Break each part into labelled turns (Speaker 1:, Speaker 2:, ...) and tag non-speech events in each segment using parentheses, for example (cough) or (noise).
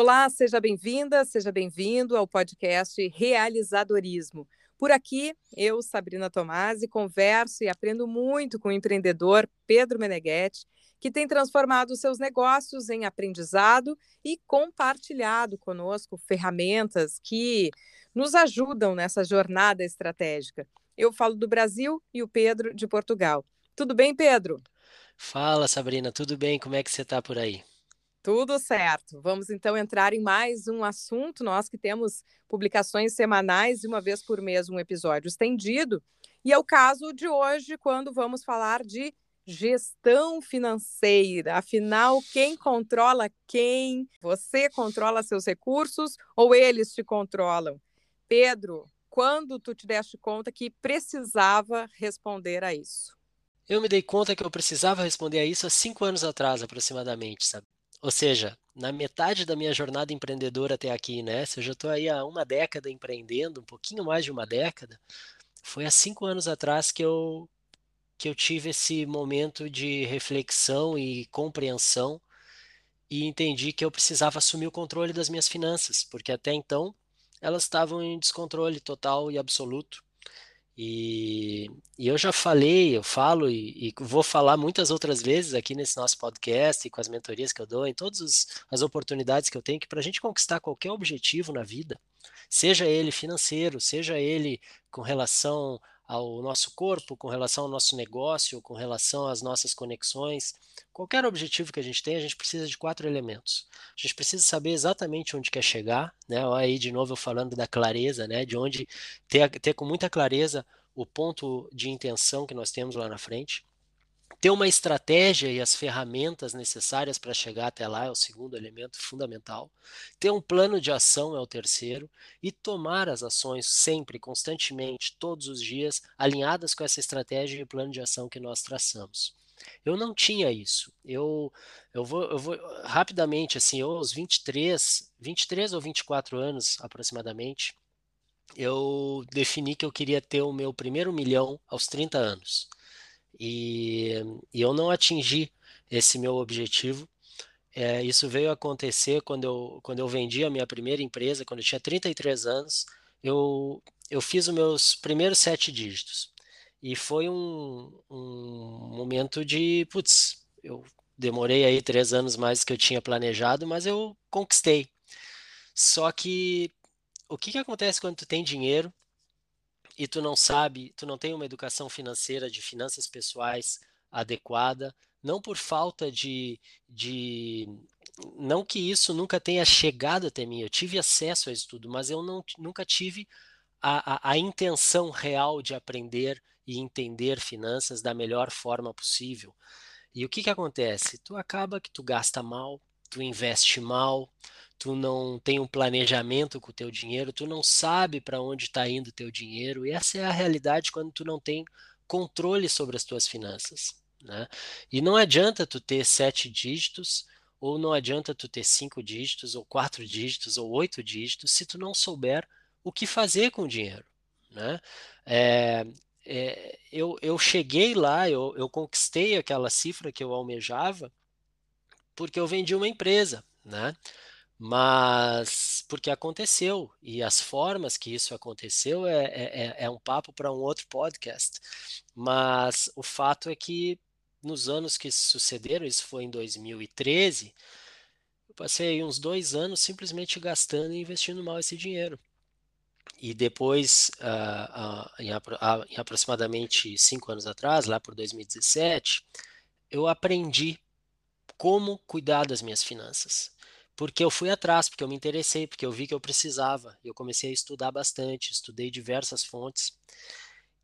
Speaker 1: Olá, seja bem-vinda, seja bem-vindo ao podcast Realizadorismo. Por aqui, eu, Sabrina Tomasi, converso e aprendo muito com o empreendedor Pedro Meneghetti, que tem transformado seus negócios em aprendizado e compartilhado conosco ferramentas que nos ajudam nessa jornada estratégica. Eu falo do Brasil e o Pedro de Portugal. Tudo bem, Pedro?
Speaker 2: Fala, Sabrina, tudo bem? Como é que você está por aí?
Speaker 1: Tudo certo. Vamos então entrar em mais um assunto. Nós que temos publicações semanais e uma vez por mês um episódio estendido. E é o caso de hoje, quando vamos falar de gestão financeira. Afinal, quem controla quem? Você controla seus recursos ou eles te controlam? Pedro, quando tu te deste conta que precisava responder a isso?
Speaker 2: Eu me dei conta que eu precisava responder a isso há cinco anos atrás, aproximadamente, sabe? Ou seja, na metade da minha jornada empreendedora até aqui, né? Se eu já estou aí há uma década empreendendo, um pouquinho mais de uma década, foi há cinco anos atrás que eu, que eu tive esse momento de reflexão e compreensão e entendi que eu precisava assumir o controle das minhas finanças, porque até então elas estavam em descontrole total e absoluto. E, e, eu já falei, eu falo e, e, vou falar muitas outras vezes aqui nesse nosso podcast e com as mentorias que eu dou, em todas as oportunidades que eu tenho, que para a gente conquistar qualquer objetivo na vida, seja ele financeiro, seja ele com relação ao nosso corpo, com relação ao nosso negócio, com relação às nossas conexões, qualquer objetivo que a gente tem, a gente precisa de quatro elementos. A gente precisa saber exatamente onde quer chegar, né? Aí de novo eu falando da clareza, né? De onde ter, ter com muita clareza o ponto de intenção que nós temos lá na frente ter uma estratégia e as ferramentas necessárias para chegar até lá é o segundo elemento fundamental. Ter um plano de ação é o terceiro. E tomar as ações sempre, constantemente, todos os dias, alinhadas com essa estratégia e plano de ação que nós traçamos. Eu não tinha isso. Eu, eu, vou, eu vou rapidamente, assim, eu aos 23, 23 ou 24 anos aproximadamente, eu defini que eu queria ter o meu primeiro milhão aos 30 anos e, e eu não atingi esse meu objetivo. É, isso veio acontecer quando eu, quando eu vendi a minha primeira empresa, quando eu tinha 33 anos, eu, eu fiz os meus primeiros sete dígitos. E foi um, um momento de, putz, eu demorei aí três anos mais do que eu tinha planejado, mas eu conquistei. Só que o que, que acontece quando tu tem dinheiro e tu não sabe, tu não tem uma educação financeira de finanças pessoais adequada, não por falta de, de não que isso nunca tenha chegado até mim, eu tive acesso a isso tudo, mas eu não, nunca tive a, a, a intenção real de aprender e entender finanças da melhor forma possível. E o que, que acontece? Tu acaba que tu gasta mal, tu investe mal, tu não tem um planejamento com o teu dinheiro, tu não sabe para onde está indo o teu dinheiro, e essa é a realidade quando tu não tem controle sobre as tuas finanças. Né? E não adianta tu ter sete dígitos, ou não adianta tu ter cinco dígitos, ou quatro dígitos, ou oito dígitos, se tu não souber o que fazer com o dinheiro. Né? É, é, eu, eu cheguei lá, eu, eu conquistei aquela cifra que eu almejava, porque eu vendi uma empresa, né? Mas porque aconteceu, e as formas que isso aconteceu é, é, é, é um papo para um outro podcast. Mas o fato é que nos anos que sucederam, isso foi em 2013, eu passei uns dois anos simplesmente gastando e investindo mal esse dinheiro. E depois, uh, uh, em, uh, em aproximadamente cinco anos atrás, lá por 2017, eu aprendi como cuidar das minhas finanças porque eu fui atrás, porque eu me interessei, porque eu vi que eu precisava. Eu comecei a estudar bastante, estudei diversas fontes.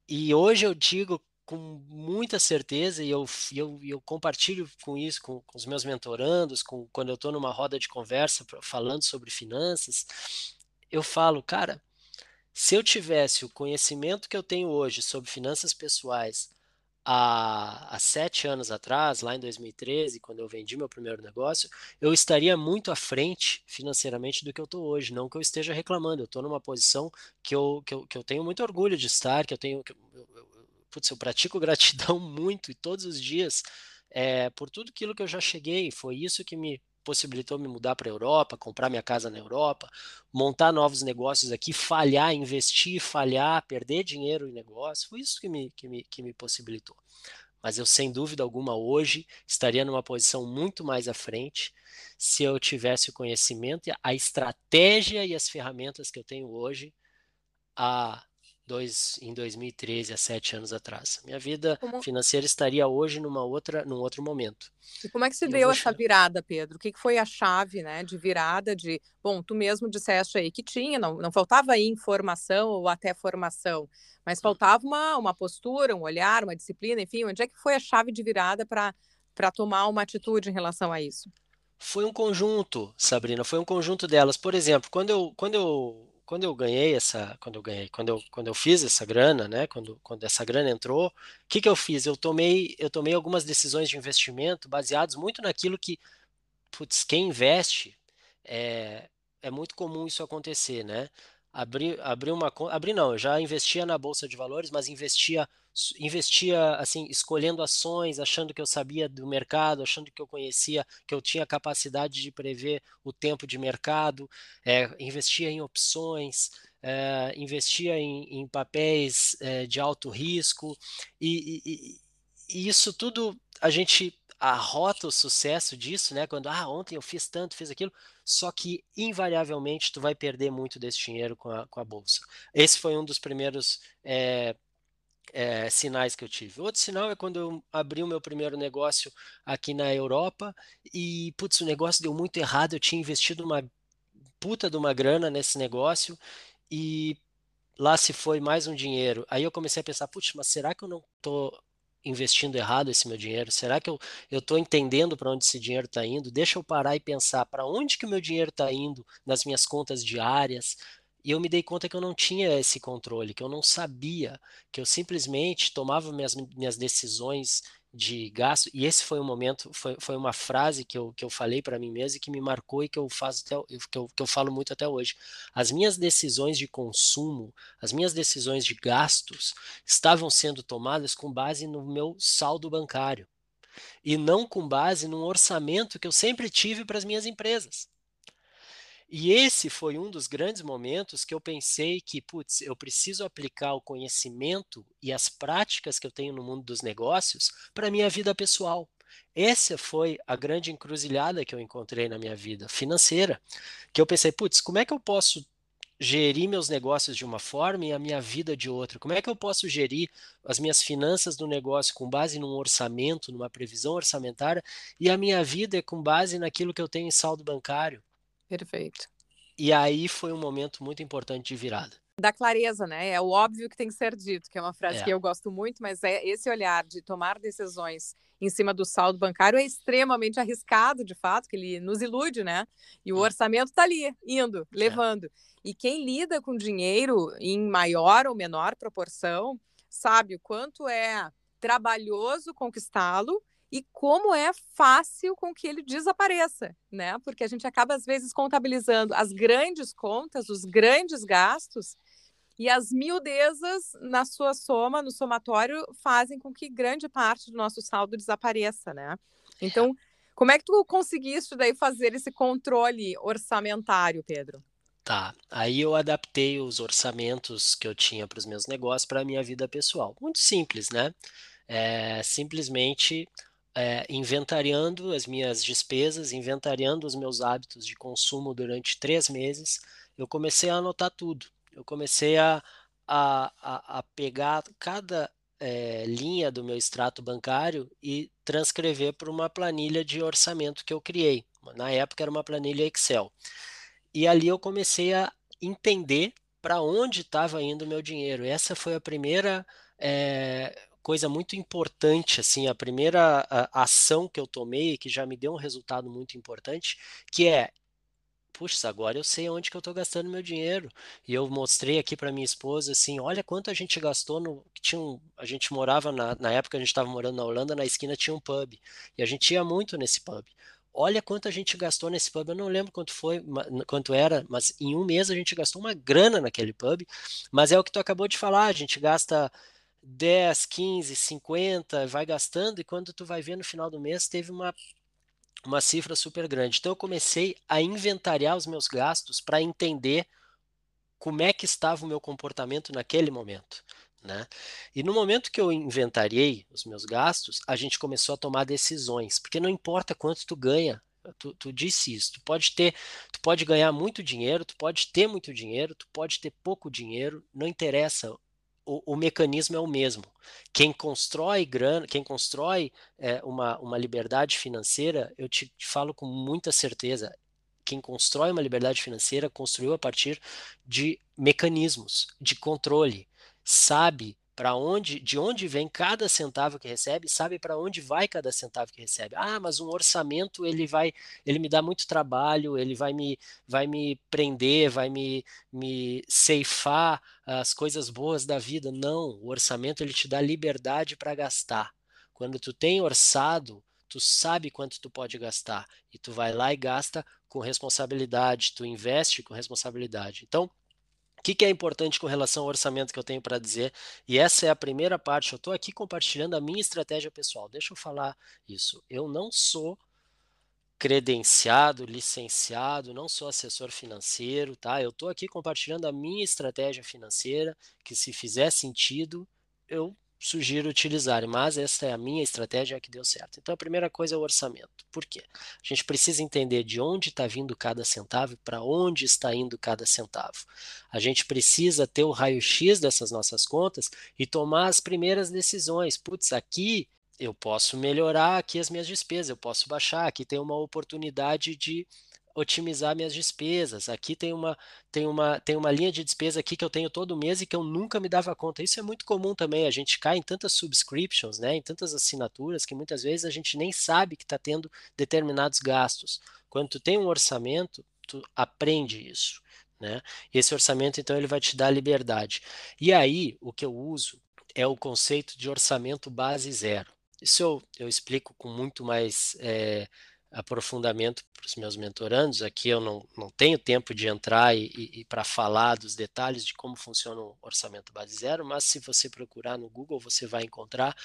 Speaker 2: E hoje eu digo com muita certeza, e eu, eu, eu compartilho com isso com, com os meus mentorandos, com, quando eu estou numa roda de conversa falando sobre finanças, eu falo, cara, se eu tivesse o conhecimento que eu tenho hoje sobre finanças pessoais há, há sete anos atrás, lá em 2013, quando eu vendi meu primeiro negócio, eu estaria muito à frente financeiramente do que eu estou hoje. Não que eu esteja reclamando, eu estou numa posição que eu, que, eu, que eu tenho muito orgulho de estar, que eu tenho. Que eu, eu, putz, eu pratico (laughs) gratidão muito e todos os dias é, por tudo aquilo que eu já cheguei. Foi isso que me possibilitou me mudar para a Europa, comprar minha casa na Europa, montar novos negócios aqui, falhar, investir, falhar, perder dinheiro em negócio. Foi isso que me, que me, que me possibilitou. Mas eu, sem dúvida alguma, hoje estaria numa posição muito mais à frente se eu tivesse o conhecimento, a estratégia e as ferramentas que eu tenho hoje há dois, em 2013, há sete anos atrás. Minha vida como... financeira estaria hoje numa outra, num outro momento.
Speaker 1: E como é que se deu essa virada, Pedro? O que foi a chave né, de virada de. Bom, tu mesmo disseste aí que tinha, não, não faltava informação ou até formação, mas hum. faltava uma, uma postura, um olhar, uma disciplina, enfim, onde é que foi a chave de virada para tomar uma atitude em relação a isso?
Speaker 2: Foi um conjunto, Sabrina, foi um conjunto delas. Por exemplo, quando eu, quando eu quando eu ganhei essa, quando eu ganhei, quando eu, quando eu fiz essa grana, né, quando, quando essa grana entrou, o que que eu fiz? Eu tomei, eu tomei algumas decisões de investimento baseados muito naquilo que, putz, quem investe, é, é muito comum isso acontecer, né? Abrir, abrir uma conta, abrir não, eu já investia na bolsa de valores, mas investia investia assim, escolhendo ações, achando que eu sabia do mercado, achando que eu conhecia, que eu tinha capacidade de prever o tempo de mercado, é, investia em opções, é, investia em, em papéis é, de alto risco, e, e, e, isso tudo a gente arrota o sucesso disso, né? Quando, ah, ontem eu fiz tanto, fiz aquilo, só que invariavelmente tu vai perder muito desse dinheiro com a, com a bolsa. Esse foi um dos primeiros é, é, sinais que eu tive. Outro sinal é quando eu abri o meu primeiro negócio aqui na Europa e, putz, o negócio deu muito errado. Eu tinha investido uma puta de uma grana nesse negócio e lá se foi mais um dinheiro. Aí eu comecei a pensar, putz, mas será que eu não estou investindo errado esse meu dinheiro? Será que eu estou entendendo para onde esse dinheiro está indo? Deixa eu parar e pensar para onde que o meu dinheiro está indo nas minhas contas diárias, e eu me dei conta que eu não tinha esse controle, que eu não sabia, que eu simplesmente tomava minhas, minhas decisões de gasto. E esse foi um momento, foi, foi uma frase que eu, que eu falei para mim mesmo e que me marcou e que eu faço até, que eu, que eu falo muito até hoje. As minhas decisões de consumo, as minhas decisões de gastos estavam sendo tomadas com base no meu saldo bancário e não com base num orçamento que eu sempre tive para as minhas empresas. E esse foi um dos grandes momentos que eu pensei que, putz, eu preciso aplicar o conhecimento e as práticas que eu tenho no mundo dos negócios para a minha vida pessoal. Essa foi a grande encruzilhada que eu encontrei na minha vida financeira, que eu pensei, putz, como é que eu posso gerir meus negócios de uma forma e a minha vida de outra? Como é que eu posso gerir as minhas finanças do negócio com base num orçamento, numa previsão orçamentária, e a minha vida é com base naquilo que eu tenho em saldo bancário?
Speaker 1: Perfeito.
Speaker 2: E aí foi um momento muito importante de virada.
Speaker 1: Da clareza, né? É o óbvio que tem que ser dito, que é uma frase é. que eu gosto muito, mas é esse olhar de tomar decisões em cima do saldo bancário é extremamente arriscado, de fato, que ele nos ilude, né? E o hum. orçamento está ali, indo, é. levando. É. E quem lida com dinheiro em maior ou menor proporção sabe o quanto é trabalhoso conquistá-lo e como é fácil com que ele desapareça, né? Porque a gente acaba às vezes contabilizando as grandes contas, os grandes gastos e as miudezas na sua soma, no somatório, fazem com que grande parte do nosso saldo desapareça, né? Então, como é que tu conseguiste daí fazer esse controle orçamentário, Pedro?
Speaker 2: Tá, aí eu adaptei os orçamentos que eu tinha para os meus negócios para a minha vida pessoal. Muito simples, né? É, simplesmente é, inventariando as minhas despesas, inventariando os meus hábitos de consumo durante três meses, eu comecei a anotar tudo. Eu comecei a, a, a, a pegar cada é, linha do meu extrato bancário e transcrever para uma planilha de orçamento que eu criei. Na época era uma planilha Excel. E ali eu comecei a entender para onde estava indo o meu dinheiro. Essa foi a primeira é, coisa muito importante, assim, a primeira a, ação que eu tomei, que já me deu um resultado muito importante, que é puxa, agora eu sei onde que eu estou gastando meu dinheiro. E eu mostrei aqui para minha esposa, assim, olha quanto a gente gastou no... Tinha um, a gente morava, na, na época a gente estava morando na Holanda, na esquina tinha um pub. E a gente ia muito nesse pub. Olha quanto a gente gastou nesse pub. Eu não lembro quanto foi, quanto era, mas em um mês a gente gastou uma grana naquele pub. Mas é o que tu acabou de falar, a gente gasta 10, 15, 50, vai gastando e quando tu vai ver no final do mês teve uma uma cifra super grande. Então eu comecei a inventariar os meus gastos para entender como é que estava o meu comportamento naquele momento. Né? E no momento que eu inventariei os meus gastos, a gente começou a tomar decisões, porque não importa quanto tu ganha, tu, tu disse isso, tu pode ter, tu pode ganhar muito dinheiro, tu pode ter muito dinheiro, tu pode ter pouco dinheiro, não interessa, o, o, mecanismo é o mesmo. Quem constrói grana, quem constrói é, uma, uma liberdade financeira, eu te, te, falo com muita certeza, quem constrói uma liberdade financeira construiu a partir de mecanismos de controle, sabe para onde, de onde vem cada centavo que recebe, sabe para onde vai cada centavo que recebe. Ah, mas um orçamento ele vai, ele me dá muito trabalho, ele vai me, vai me prender, vai me, me ceifar as coisas boas da vida. Não, o orçamento ele te dá liberdade para gastar. Quando tu tem orçado, tu sabe quanto tu pode gastar e tu vai lá e gasta com responsabilidade, tu investe com responsabilidade. Então, que, que é importante com relação ao orçamento que eu tenho para dizer? E essa é a primeira parte. Eu estou aqui compartilhando a minha estratégia pessoal. Deixa eu falar isso. Eu não sou credenciado, licenciado, não sou assessor financeiro, tá? Eu estou aqui compartilhando a minha estratégia financeira, que se fizer sentido, eu sugiro utilizarem, mas essa é a minha estratégia que deu certo. Então a primeira coisa é o orçamento. Por quê? A gente precisa entender de onde está vindo cada centavo para onde está indo cada centavo. A gente precisa ter o raio-x dessas nossas contas e tomar as primeiras decisões. Putz, aqui eu posso melhorar aqui as minhas despesas, eu posso baixar, aqui tem uma oportunidade de otimizar minhas despesas. Aqui tem uma, tem, uma, tem uma linha de despesa aqui que eu tenho todo mês e que eu nunca me dava conta. Isso é muito comum também. A gente cai em tantas subscriptions, né, em tantas assinaturas, que muitas vezes a gente nem sabe que está tendo determinados gastos. Quando tu tem um orçamento, tu aprende isso. Né? Esse orçamento, então, ele vai te dar liberdade. E aí, o que eu uso é o conceito de orçamento base zero. Isso eu, eu explico com muito mais é, aprofundamento para os meus mentorandos. Aqui eu não, não tenho tempo de entrar e, e, e para falar dos detalhes de como funciona o orçamento base zero, mas se você procurar no Google, você vai encontrar.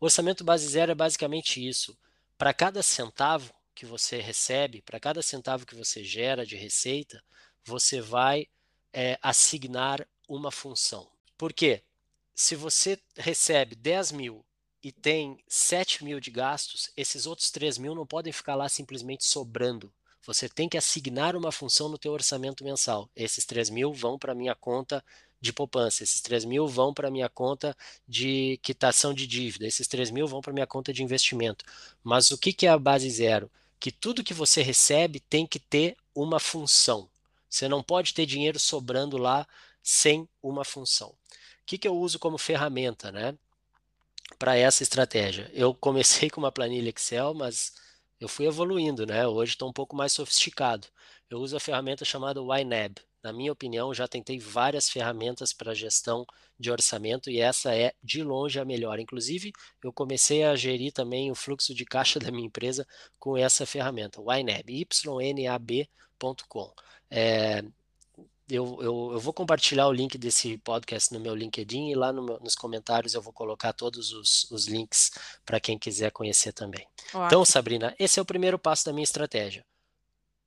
Speaker 2: O orçamento base zero é basicamente isso. Para cada centavo que você recebe, para cada centavo que você gera de receita, você vai é, assignar uma função. Por quê? Se você recebe 10 mil e tem 7 mil de gastos, esses outros 3 mil não podem ficar lá simplesmente sobrando. Você tem que assignar uma função no teu orçamento mensal. Esses 3 mil vão para minha conta de poupança, esses 3 mil vão para minha conta de quitação de dívida, esses 3 mil vão para minha conta de investimento. Mas o que, que é a base zero? Que tudo que você recebe tem que ter uma função. Você não pode ter dinheiro sobrando lá sem uma função. O que, que eu uso como ferramenta, né? Para essa estratégia. Eu comecei (laughs) com uma planilha Excel, mas eu fui evoluindo, né? Hoje estou um pouco mais sofisticado. Eu uso a ferramenta chamada YNAB. Na minha opinião, já tentei várias ferramentas para gestão de orçamento e essa é de longe a melhor. Inclusive, eu comecei a gerir também o fluxo de caixa (laughs) da minha empresa com essa ferramenta, YNAB, ynab.com. É, eu, eu, eu, vou compartilhar o link desse podcast no meu LinkedIn e lá no meu, nos comentários eu vou colocar todos os, os links para quem quiser conhecer também. Ótimo. Então, Sabrina, esse é o primeiro passo da minha estratégia.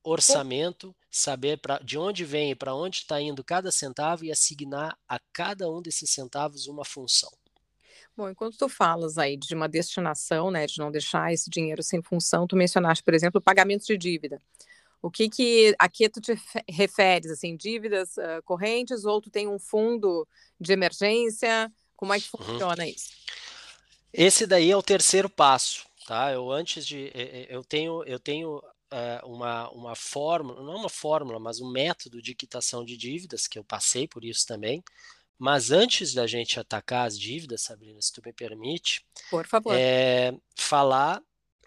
Speaker 2: Orçamento, saber pra, de onde vem e para onde está indo cada centavo e assignar a cada um desses centavos uma função.
Speaker 1: Bom, enquanto tu falas aí de uma destinação, né, de não deixar esse dinheiro sem função, tu mencionaste, por exemplo, pagamento de dívida. O que que aqui tu te referes, assim, dívidas uh, correntes ou tu tem um fundo de emergência? Como é que uhum. funciona uhum. isso?
Speaker 2: Esse daí é o terceiro passo, tá? Eu antes de eu tenho eu tenho uma uma fórmula, não uma fórmula, mas um método de quitação de dívidas que eu passei por isso também. Mas antes da gente atacar as dívidas, Sabrina, se tu me permite,
Speaker 1: por favor,
Speaker 2: é, falar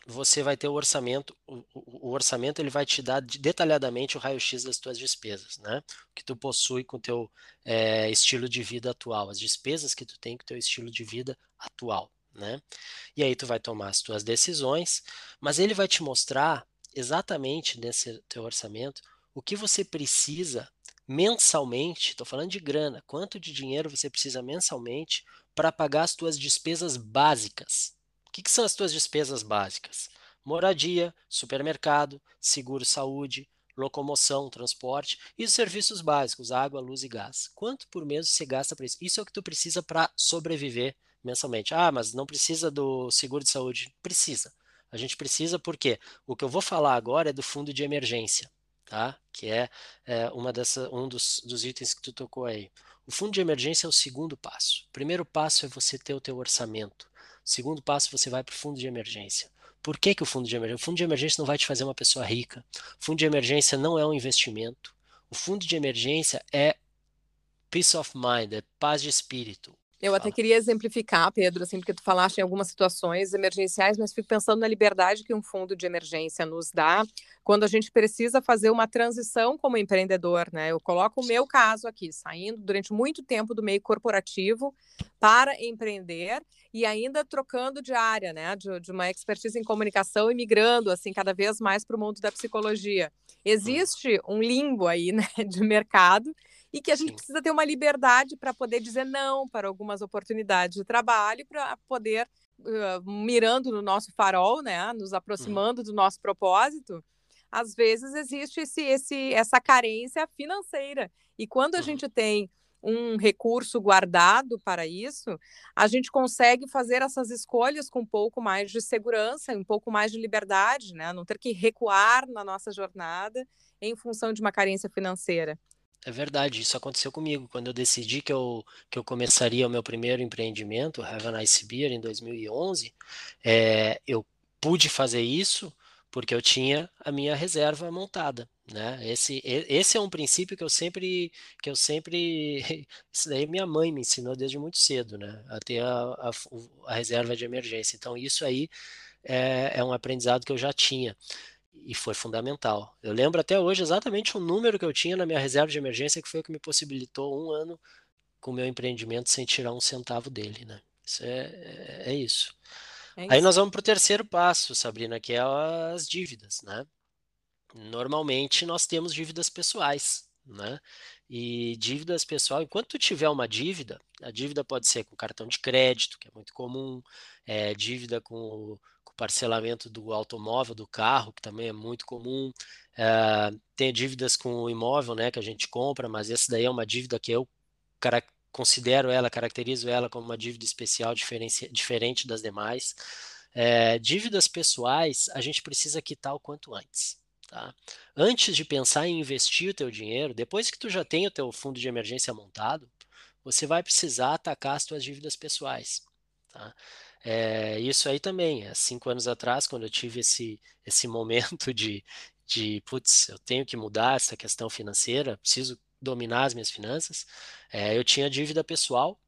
Speaker 2: você vai ter o orçamento, o, o, orçamento ele vai te dar detalhadamente o raio-x das tuas despesas, né? O que tu possui com o teu é, estilo de vida atual, as despesas que tu tem com o teu estilo de vida atual, né? E aí tu vai tomar as tuas decisões, mas ele vai te mostrar exatamente nesse teu orçamento o que você precisa mensalmente, estou falando de grana, quanto de dinheiro você precisa mensalmente para pagar as tuas despesas básicas, que, que são as tuas despesas básicas? moradia, supermercado, seguro-saúde, locomoção, transporte e os serviços básicos, água, luz e gás. Quanto por mês você gasta para isso? Isso é o que tu precisa para sobreviver mensalmente. Ah, mas não precisa do seguro de saúde? Precisa. A gente precisa porque o que eu vou falar agora é do fundo de emergência, tá? Que é, é uma dessa, um dos, dos itens que tu tocou aí. O fundo de emergência é o segundo passo. O primeiro passo é você ter o teu orçamento. Segundo passo você vai para o fundo de emergência. Por que, que o fundo de emergência? O fundo de emergência não vai te fazer uma pessoa rica. O fundo de emergência não é um investimento. O fundo de emergência é peace of mind, é paz de espírito.
Speaker 1: Eu até queria exemplificar, Pedro, assim, porque tu falaste em algumas situações emergenciais, mas fico pensando na liberdade que um fundo de emergência nos dá quando a gente precisa fazer uma transição como empreendedor, né? Eu coloco o meu caso aqui, saindo durante muito tempo do meio corporativo para empreender e ainda trocando de área, né? De, de uma expertise em comunicação e migrando, assim, cada vez mais para o mundo da psicologia. Existe um limbo aí, (laughs) né, de mercado e que a gente Sim. precisa ter uma liberdade para poder dizer não para algumas oportunidades de trabalho, para poder, uh, mirando no nosso farol, né, nos uhum. aproximando do nosso propósito, às vezes existe esse, esse, essa carência financeira. E quando a uhum. gente tem um recurso guardado para isso, a gente consegue fazer essas escolhas com um pouco mais de segurança, um pouco mais de liberdade, né? Não ter que recuar na nossa jornada em função de uma carência financeira.
Speaker 2: É verdade, isso aconteceu comigo. Quando eu decidi que eu, que eu começaria o meu primeiro empreendimento, Have a Nice Beer, em 2011, é, eu pude fazer isso porque eu tinha a minha reserva montada, né? Esse, esse é um princípio que eu sempre, que eu sempre, (laughs) isso daí minha mãe me ensinou desde muito cedo, né? A ter a, a, a reserva de emergência. Então isso aí é, é um aprendizado que eu já tinha e foi fundamental. Eu lembro até hoje exatamente o número que eu tinha na minha reserva de emergência, que foi o que me possibilitou um ano com o meu empreendimento sem tirar um centavo dele, né? Isso é, é, é isso. É Aí nós vamos para o terceiro passo, Sabrina, que é as dívidas, né? Normalmente nós temos dívidas pessoais, né? E dívidas pessoal, enquanto tu tiver uma dívida, a dívida pode ser com cartão de crédito, que é muito comum, é, dívida com parcelamento do automóvel, do carro, que também é muito comum. É, tem dívidas com o imóvel, né, que a gente compra, mas essa daí é uma dívida que eu considero ela, caracterizo ela como uma dívida especial diferente das demais. É, dívidas pessoais, a gente precisa quitar o quanto antes. Tá? Antes de pensar em investir o teu dinheiro, depois que tu já tem o teu fundo de emergência montado, você vai precisar atacar as tuas dívidas pessoais. Tá? É, isso aí também, há cinco anos atrás, quando eu tive esse, esse (laughs) momento de, de, putz, eu tenho que mudar essa questão financeira, preciso dominar as minhas finanças, é, eu tinha dívida pessoal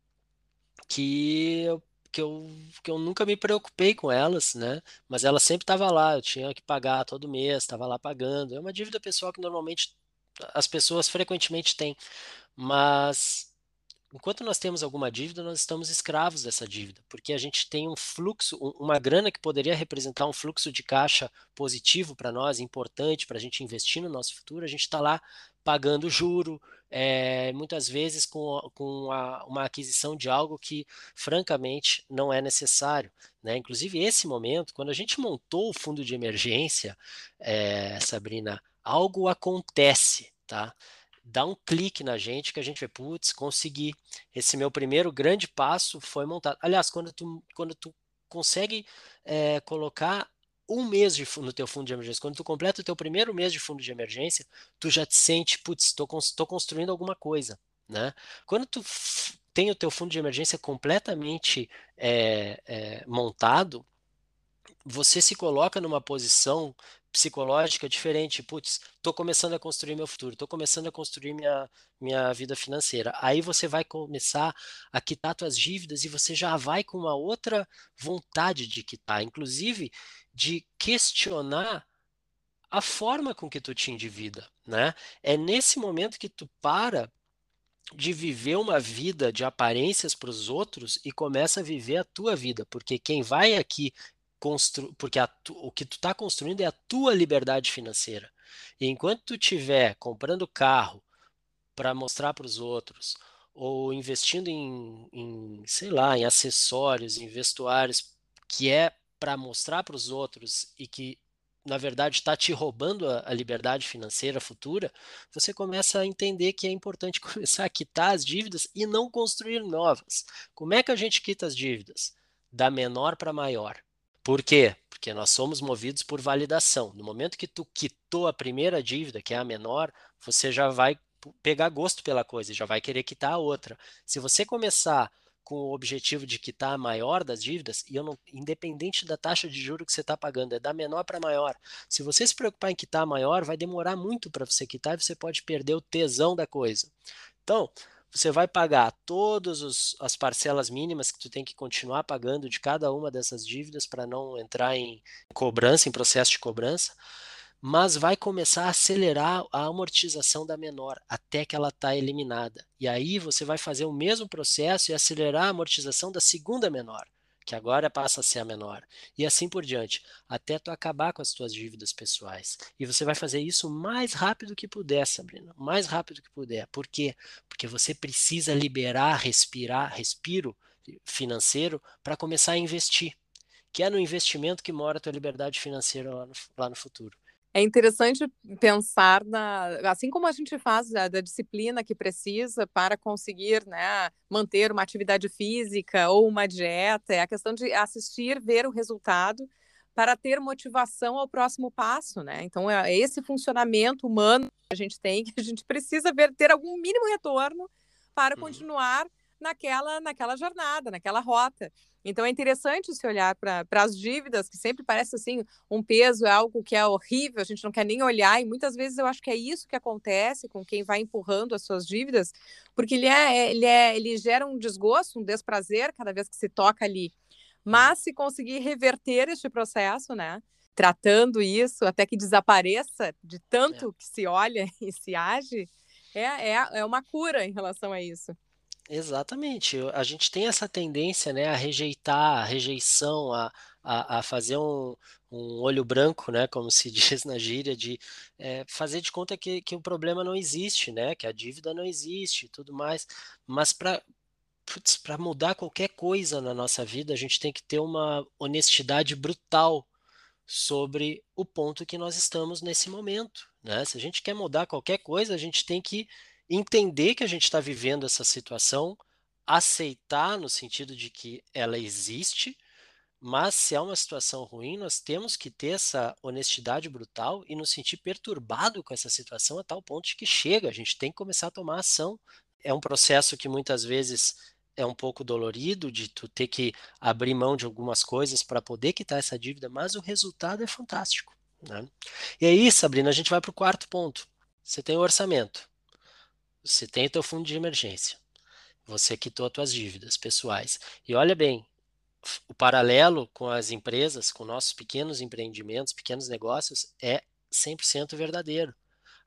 Speaker 2: que eu, que, eu, que eu nunca me preocupei com elas, né? Mas ela sempre estava lá, eu tinha que pagar todo mês, estava lá pagando. É uma dívida pessoal que normalmente as pessoas frequentemente têm, mas enquanto nós temos alguma dívida, nós estamos escravos dessa dívida, porque a gente tem um fluxo, uma grana que poderia representar um fluxo de caixa positivo para nós, importante para a gente investir no nosso futuro, a gente está lá pagando juro, é, muitas vezes com, com a, uma aquisição de algo que, francamente, não é necessário. Né? Inclusive, esse momento, quando a gente montou o fundo de emergência, é, Sabrina, algo acontece, tá? Dá um clique na gente que a gente vê, putz, consegui. Esse meu primeiro grande passo foi montado. Aliás, quando tu, quando tu consegue é, colocar um mês de, no teu fundo de emergência, quando tu completa o teu primeiro mês de fundo de emergência, tu já te sente, putz, estou construindo alguma coisa, né? Quando tu tem o teu fundo de emergência completamente é, é, montado, você se coloca numa posição psicológica diferente. Putz, estou começando a construir meu futuro, estou começando a construir minha, minha vida financeira. Aí você vai começar a quitar suas dívidas e você já vai com uma outra vontade de quitar, inclusive de questionar a forma com que tu te endivida, né? É nesse momento que tu para de viver uma vida de aparências para os outros e começa a viver a tua vida, porque quem vai aqui porque tu... o que tu está construindo é a tua liberdade financeira. E enquanto tu estiver comprando carro para mostrar para os outros, ou investindo em, em, sei lá, em acessórios, em vestuários, que é para mostrar para os outros e que na verdade está te roubando a, a, liberdade financeira futura, você começa a entender que é importante (laughs) começar a quitar as dívidas e não construir novas. Como é que a gente quita as dívidas? Da menor para maior. Por quê? Porque nós somos movidos por validação. No momento que tu quitou a primeira dívida, que é a menor, você já vai pegar gosto pela coisa, já vai querer quitar a outra. Se você começar com o objetivo de quitar a maior das dívidas, e eu não, independente da taxa de juro que você está pagando, é da menor para maior. Se você se preocupar em quitar a maior, vai demorar muito para você quitar e você pode perder o tesão da coisa. Então, você vai pagar todas as parcelas mínimas que tu tem que continuar pagando de cada uma dessas dívidas para não entrar em cobrança, em processo de cobrança mas vai começar a acelerar a amortização da menor até que ela está eliminada. E aí você vai fazer o mesmo processo e acelerar a amortização da segunda menor, que agora passa a ser a menor. E assim por diante, até tu acabar com as tuas dívidas pessoais. E você vai fazer isso o mais rápido que puder, Sabrina, o mais rápido que puder. Por quê? Porque você precisa liberar, respirar, respiro financeiro para começar a investir. Que é no investimento que mora a tua liberdade financeira lá no, lá no futuro.
Speaker 1: É interessante pensar na, assim como a gente faz da, da, disciplina que precisa para conseguir né, manter uma atividade física ou uma dieta, é a questão de assistir, ver o resultado para ter motivação ao próximo passo, né? Então é esse funcionamento humano que a gente tem que a gente precisa ver ter algum mínimo retorno para uhum. continuar naquela naquela jornada, naquela rota. Então é interessante se olhar para as dívidas, que sempre parece assim, um peso é algo que é horrível, a gente não quer nem olhar, e muitas vezes eu acho que é isso que acontece com quem vai empurrando as suas dívidas, porque ele, é, ele, é, ele gera um desgosto, um desprazer cada vez que se toca ali. Mas se conseguir reverter este processo, né? Tratando isso até que desapareça de tanto é. que se olha (laughs) e se age, é, é, é uma cura em relação a isso.
Speaker 2: Exatamente. A gente tem essa tendência, né, a rejeitar, a rejeição, a, a, a fazer um, um olho branco, né, como se (laughs) diz na gíria, de é, fazer de conta que, que o problema não existe, né, que a dívida não existe e tudo mais. Mas para para mudar qualquer coisa na nossa vida, a gente tem que ter uma honestidade brutal sobre o ponto que nós estamos nesse momento. Né? Se a gente quer mudar qualquer coisa, a gente tem que entender que a gente está vivendo essa situação, aceitar no sentido de que ela existe, mas se é uma situação ruim, nós temos que ter essa honestidade brutal e nos sentir perturbado com essa situação a tal ponto de que chega, a gente tem que começar a tomar ação. É um processo que muitas vezes é um pouco dolorido de tu ter que abrir mão de algumas coisas para poder quitar essa dívida, mas o resultado é fantástico. Né? E aí, Sabrina, a gente vai para o quarto ponto. Você tem o orçamento. Você tem o teu fundo de emergência. Você quitou as tuas dívidas pessoais. E olha bem, o paralelo com as empresas, com nossos pequenos empreendimentos, pequenos negócios, é 100% verdadeiro.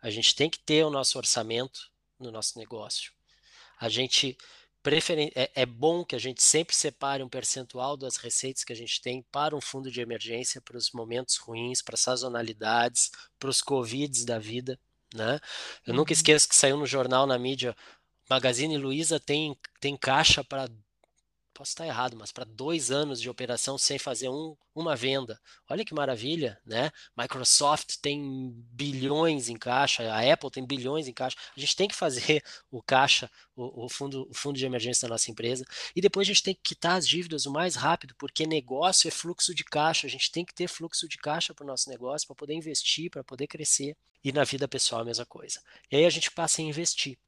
Speaker 2: A gente tem que ter o nosso orçamento no nosso negócio. A gente preferen... é, é bom que a gente sempre separe um percentual das receitas que a gente tem para um fundo de emergência, para os momentos ruins, para sazonalidades, para os covids da vida. Né? Eu uhum. nunca esqueço que saiu no jornal, na mídia, Magazine Luiza tem, tem caixa para posso estar errado, mas para dois anos de operação sem fazer um, uma venda. Olha que maravilha, né? Microsoft tem bilhões em caixa, a Apple tem bilhões em caixa. A gente tem que fazer (laughs) o caixa, o, o, fundo, o fundo de emergência da nossa empresa. E depois a gente tem que quitar as dívidas o mais rápido, porque negócio é fluxo de caixa. A gente tem que ter fluxo de caixa para o nosso negócio, para poder investir, para poder crescer. E na vida pessoal a mesma coisa. E aí a gente passa a investir.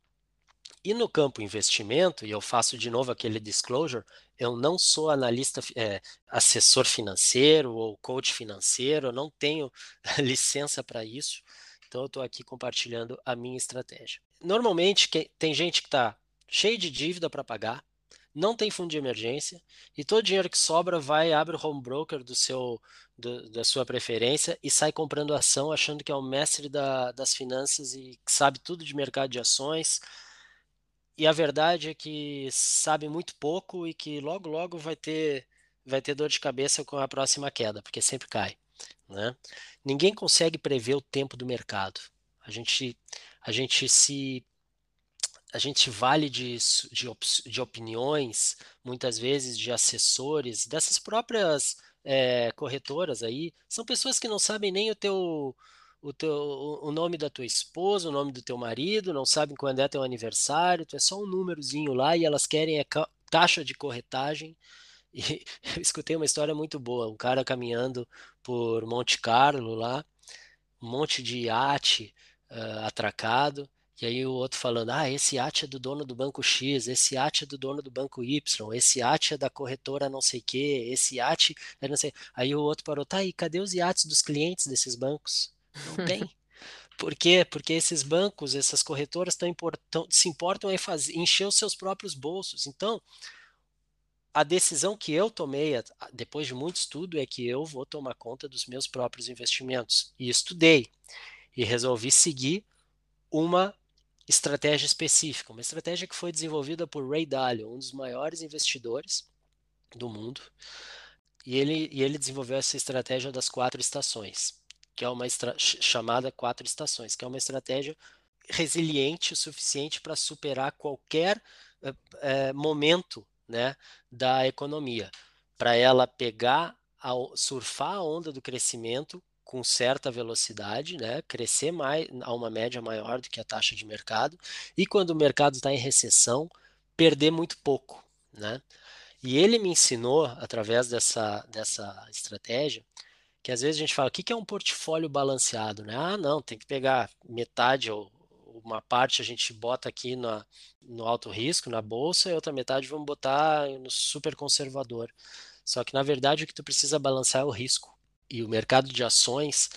Speaker 2: E no campo investimento, e eu faço de novo aquele disclosure, eu não sou analista, é, assessor financeiro ou coach financeiro, eu não tenho (laughs) licença para isso, então eu estou aqui compartilhando a minha estratégia. Normalmente tem gente que está cheio de dívida para pagar, não tem fundo de emergência e todo dinheiro que sobra vai abre o home broker do seu do, da sua preferência e sai comprando ação achando que é o mestre da, das finanças e sabe tudo de mercado de ações e a verdade é que sabe muito pouco e que logo logo vai ter vai ter dor de cabeça com a próxima queda, porque sempre cai, né? Ninguém consegue prever o tempo do mercado. A gente a gente se a gente vale de, de, de opiniões, muitas vezes de assessores, dessas próprias é, corretoras aí, são pessoas que não sabem nem o teu o, teu, o nome da tua esposa, o nome do teu marido, não sabem quando é teu aniversário, tu é só um númerozinho lá e elas querem a taxa de corretagem. E (laughs) eu escutei uma história muito boa, um cara caminhando por Monte Carlo lá, um monte de iate uh, atracado, e aí o outro falando, ah, esse iate é do dono do banco X, esse iate é do dono do banco Y, esse iate é da corretora não sei o quê, esse iate é não sei... Aí o outro parou, tá aí, cadê os iates dos clientes desses bancos? Não tem. (laughs) Por quê? Porque esses bancos, essas corretoras tão importam, se importam em fazer, encher os seus próprios bolsos. Então, a decisão que eu tomei depois de muito estudo é que eu vou tomar conta dos meus próprios investimentos. E estudei e resolvi seguir uma estratégia específica, uma estratégia que foi desenvolvida por Ray Dalio, um dos maiores investidores do mundo. E ele, e ele desenvolveu essa estratégia das quatro estações, que é uma chamada quatro estações, que é uma estratégia resiliente o suficiente para superar qualquer é, momento né, da economia, para ela pegar, a, surfar a onda do crescimento com certa velocidade, né, crescer mais a uma média maior do que a taxa de mercado, e quando o mercado está em recessão, perder muito pouco, né? E ele me ensinou através dessa dessa estratégia que às vezes a gente fala, o que é um portfólio balanceado, né? Ah, não, tem que pegar metade ou uma parte a gente bota aqui na, no alto risco, na bolsa, e outra metade vamos botar no super conservador. Só que na verdade o que tu precisa balancear é o risco. E o mercado de ações,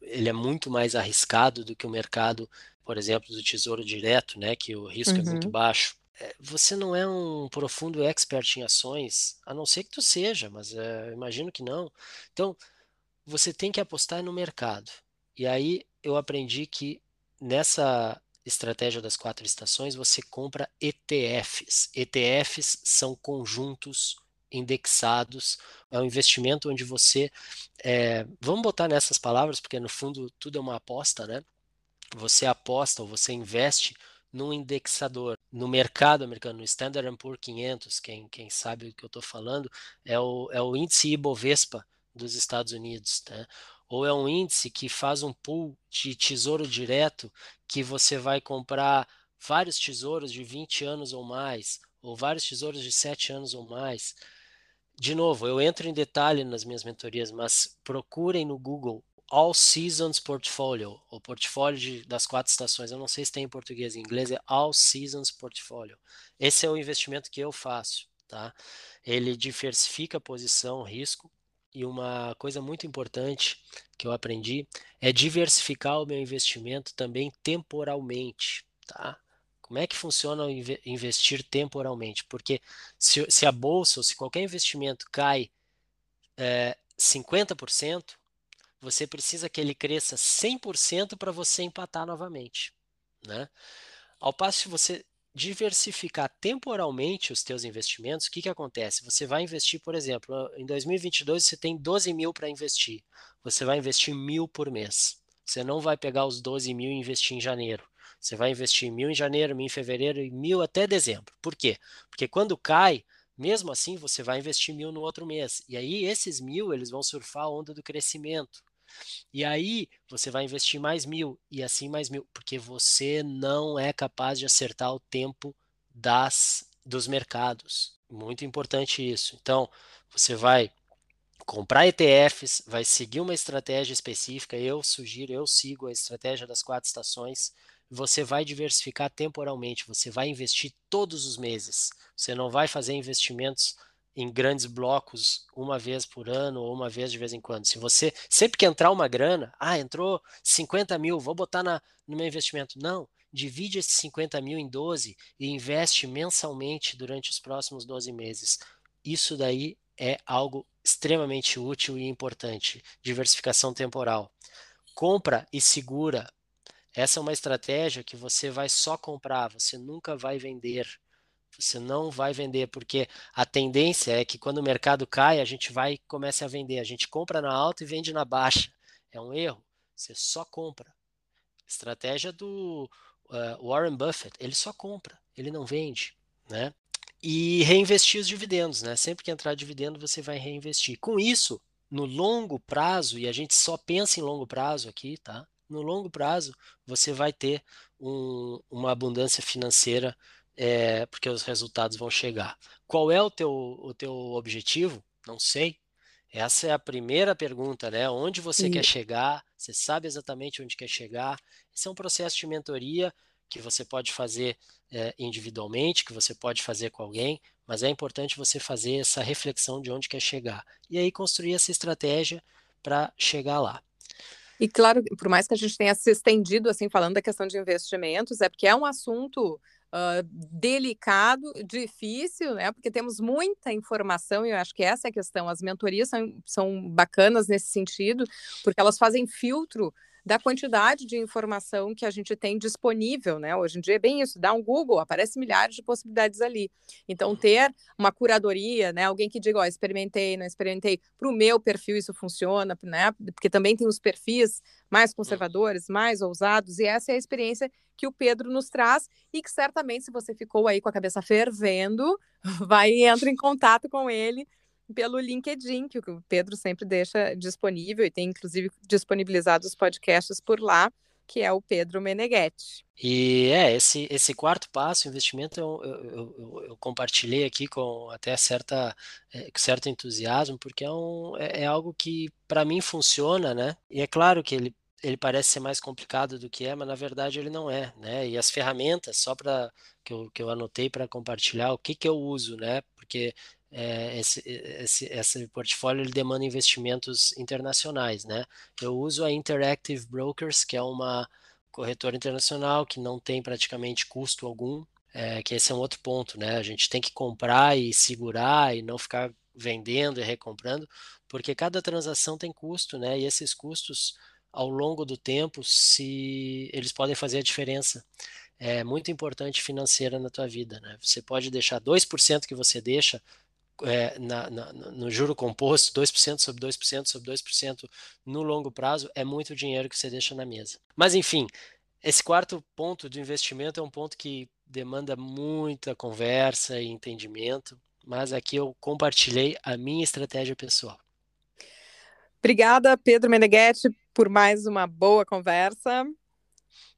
Speaker 2: ele é muito mais arriscado do que o mercado, por exemplo, do tesouro direto, né, que o risco uhum. é muito uhum. baixo. É, você não é um profundo expert em ações, a não ser que tu seja, mas é, imagino que não. Então, você tem que apostar no mercado. E aí eu aprendi que nessa estratégia das quatro estações, você compra ETFs. ETFs são conjuntos indexados, é um investimento onde você, é, vamos botar nessas palavras, porque no fundo tudo é uma aposta, né? Você aposta ou você investe num indexador. No mercado americano, no Standard Poor's 500, quem, quem sabe o que eu estou falando, é o, é o índice Ibovespa dos Estados Unidos, né? ou é um índice que faz um pool de tesouro direto que você vai comprar vários tesouros de 20 anos ou mais, ou vários tesouros de 7 anos ou mais. De novo, eu entro em detalhe nas minhas mentorias, mas procurem no Google All Seasons Portfolio, o portfólio de, das quatro estações. Eu não sei se tem em português, em inglês é All Seasons Portfolio. Esse é o investimento que eu faço, tá? Ele diversifica a posição, risco, e uma coisa muito importante que eu aprendi é diversificar o meu investimento também temporalmente, tá? Como é que funciona investir temporalmente? Porque se, se a bolsa ou se qualquer investimento cai é, 50%, você precisa que ele cresça 100% para você empatar novamente, né? Ao passo que você diversificar temporalmente os teus investimentos, o que, que acontece? Você vai investir, por exemplo, em 2022 você tem 12 mil para investir, você vai investir mil por mês. Você não vai pegar os 12 mil e investir em janeiro. Você vai investir mil em janeiro, mil em fevereiro e mil até dezembro. Por quê? Porque quando cai, mesmo assim, você vai investir mil no outro mês. E aí, esses mil, eles vão surfar a onda do crescimento. E aí você vai investir mais mil e assim mais mil, porque você não é capaz de acertar o tempo das dos mercados. Muito importante isso. Então, você vai comprar ETFs, vai seguir uma estratégia específica. Eu sugiro, eu sigo a estratégia das quatro estações. Você vai diversificar temporalmente, você vai investir todos os meses. Você não vai fazer investimentos em grandes blocos uma vez por ano ou uma vez de vez em quando. Se você sempre que entrar uma grana, ah, entrou 50 mil, vou botar na, no meu investimento. Não, divide esses 50 mil em 12 e investe mensalmente durante os próximos 12 meses. Isso daí é algo extremamente útil e importante. Diversificação temporal. Compra e segura. Essa é uma estratégia que você vai só comprar, você nunca vai vender você não vai vender, porque a tendência é que quando o mercado cai, a gente vai e comece a vender. A gente compra na alta e vende na baixa. É um erro. Você só compra. Estratégia do uh, Warren Buffett, ele só compra, ele não vende, né? e reinvestir os dividendos, né? Sempre que entrar dividendo, você vai reinvestir. Com isso, no longo prazo, e a gente só pensa em longo prazo aqui, tá? No longo prazo, você vai ter um, uma abundância financeira, é, porque os resultados vão chegar. Qual é o teu, o teu objetivo? Não sei. Essa é a primeira pergunta, né? Onde você e... quer chegar? Você sabe exatamente onde quer chegar? Esse é um processo de mentoria que você pode fazer é, individualmente, que você pode fazer com alguém, mas é importante você fazer essa reflexão de onde quer chegar. E aí construir essa estratégia para chegar lá.
Speaker 1: E claro, por mais que a gente tenha se estendido assim falando da questão de investimentos, é porque é um assunto uh, delicado, difícil, né? Porque temos muita informação e eu acho que essa é a questão. As mentorias são, são bacanas nesse sentido, porque elas fazem filtro da quantidade de informação que a gente tem disponível, né? Hoje em dia é bem isso, dá um Google, aparece milhares de possibilidades ali. Então, ter uma curadoria, né? Alguém que diga, ó, experimentei, não experimentei, para o meu perfil isso funciona, né? Porque também tem os perfis mais conservadores, mais ousados, e essa é a experiência que o Pedro nos traz e que certamente, se você ficou aí com a cabeça fervendo, (laughs) vai e entra em contato com ele pelo LinkedIn, que o Pedro sempre deixa disponível e tem inclusive disponibilizado os podcasts por lá, que é o Pedro Meneghetti.
Speaker 2: E é, esse, esse quarto passo, investimento, eu, eu, eu, eu compartilhei aqui com até certa, é, certo entusiasmo, porque é, um, é, é algo que para mim funciona, né? E é claro que ele, ele parece ser mais complicado do que é, mas na verdade ele não é, né? E as ferramentas, só para que eu, que eu anotei para compartilhar, o que, que eu uso, né? Porque é, esse, esse, esse portfólio ele demanda investimentos internacionais, né? Eu uso a Interactive Brokers, que é uma corretora internacional que não tem praticamente custo algum, é, que esse é um outro ponto, né? A gente tem que comprar e segurar e não ficar vendendo e recomprando, porque cada transação tem custo, né? E esses custos, ao longo do tempo, se eles podem fazer a diferença é muito importante financeira na tua vida, né? Você pode deixar 2% que você deixa é, na, na, no juro composto, 2% sobre 2% sobre 2% no longo prazo, é muito dinheiro que você deixa na mesa. Mas, enfim, esse quarto ponto do investimento é um ponto que demanda muita conversa e entendimento, mas aqui eu compartilhei a minha estratégia pessoal.
Speaker 1: Obrigada, Pedro Meneghetti, por mais uma boa conversa.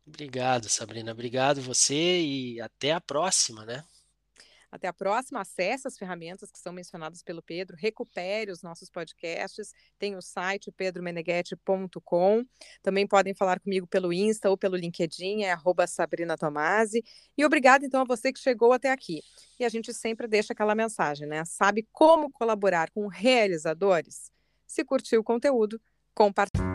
Speaker 2: Obrigado, Sabrina. Obrigado você e até a próxima, né?
Speaker 1: Até a próxima. Acesse as ferramentas que são mencionadas pelo Pedro, recupere os nossos podcasts. Tem o site pedromeneghetti.com. Também podem falar comigo pelo Insta ou pelo LinkedIn, é Sabrina Tomasi. E obrigado, então, a você que chegou até aqui. E a gente sempre deixa aquela mensagem, né? Sabe como colaborar com realizadores? Se curtiu o conteúdo, compartilhe.